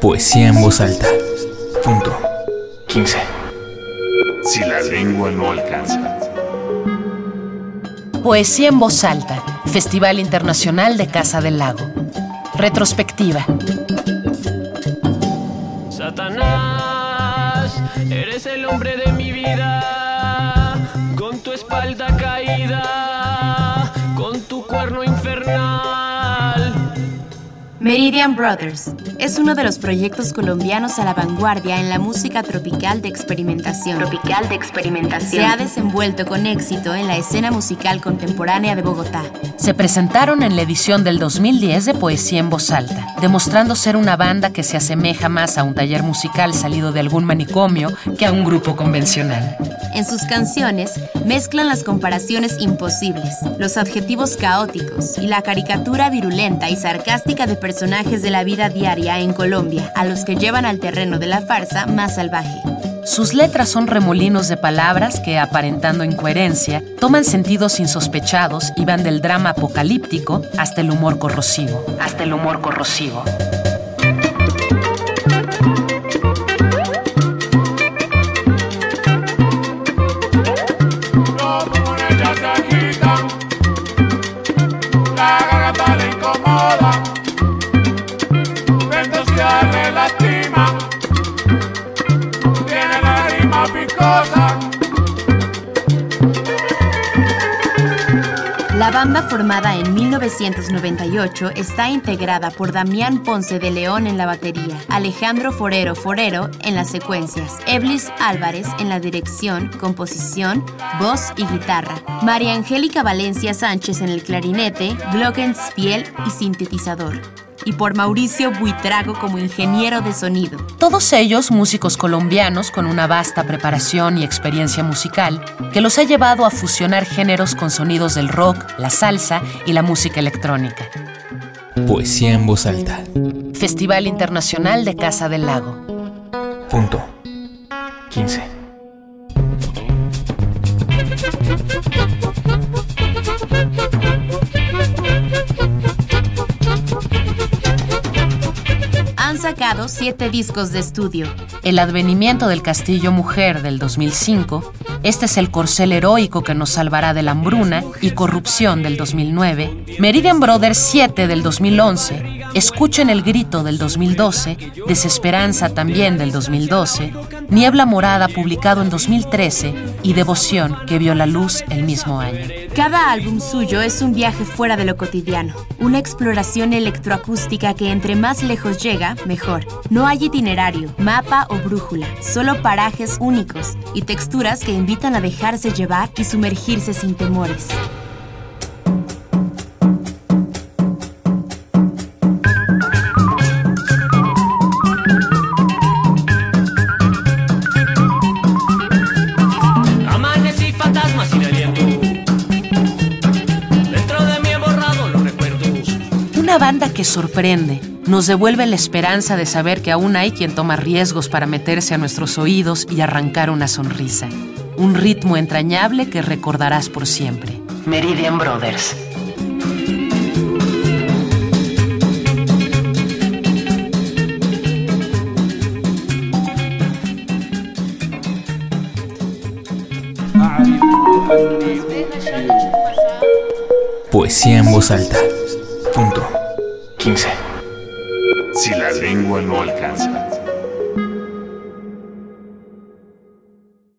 Poesía en voz alta. Punto 15. Si la lengua no alcanza. Poesía en voz alta. Festival Internacional de Casa del Lago. Retrospectiva. Satanás, eres el hombre de mi vida. Con tu espalda caída, con tu cuerno infernal. Meridian Brothers es uno de los proyectos colombianos a la vanguardia en la música tropical de experimentación. Tropical de experimentación. Se ha desenvuelto con éxito en la escena musical contemporánea de Bogotá. Se presentaron en la edición del 2010 de Poesía en Voz Alta, demostrando ser una banda que se asemeja más a un taller musical salido de algún manicomio que a un grupo convencional. En sus canciones mezclan las comparaciones imposibles, los adjetivos caóticos y la caricatura virulenta y sarcástica de personajes de la vida diaria en Colombia, a los que llevan al terreno de la farsa más salvaje. Sus letras son remolinos de palabras que, aparentando incoherencia, toman sentidos insospechados y van del drama apocalíptico hasta el humor corrosivo. Hasta el humor corrosivo. La La banda formada en 1998 está integrada por Damián Ponce de León en la batería, Alejandro Forero Forero en las secuencias, Eblis Álvarez en la dirección, composición, voz y guitarra, María Angélica Valencia Sánchez en el clarinete, glockenspiel y sintetizador, y por Mauricio Buitrago como ingeniero de sonido. Todos ellos músicos colombianos con una vasta preparación y experiencia musical que los ha llevado a fusionar géneros con sonidos del rock, la salsa y la música electrónica. Poesía en voz alta. Festival Internacional de Casa del Lago. Punto. 15. Siete discos de estudio, El advenimiento del castillo mujer del 2005, Este es el corcel heroico que nos salvará de la hambruna y corrupción del 2009, Meridian Brothers 7 del 2011, Escuchen el grito del 2012, Desesperanza también del 2012, Niebla morada publicado en 2013 y Devoción que vio la luz el mismo año. Cada álbum suyo es un viaje fuera de lo cotidiano, una exploración electroacústica que entre más lejos llega, mejor. No hay itinerario, mapa o brújula, solo parajes únicos y texturas que invitan a dejarse llevar y sumergirse sin temores. Una banda que sorprende, nos devuelve la esperanza de saber que aún hay quien toma riesgos para meterse a nuestros oídos y arrancar una sonrisa. Un ritmo entrañable que recordarás por siempre. Meridian Brothers. Poesía en voz alta. Punto. 15. Si la lengua no alcanza.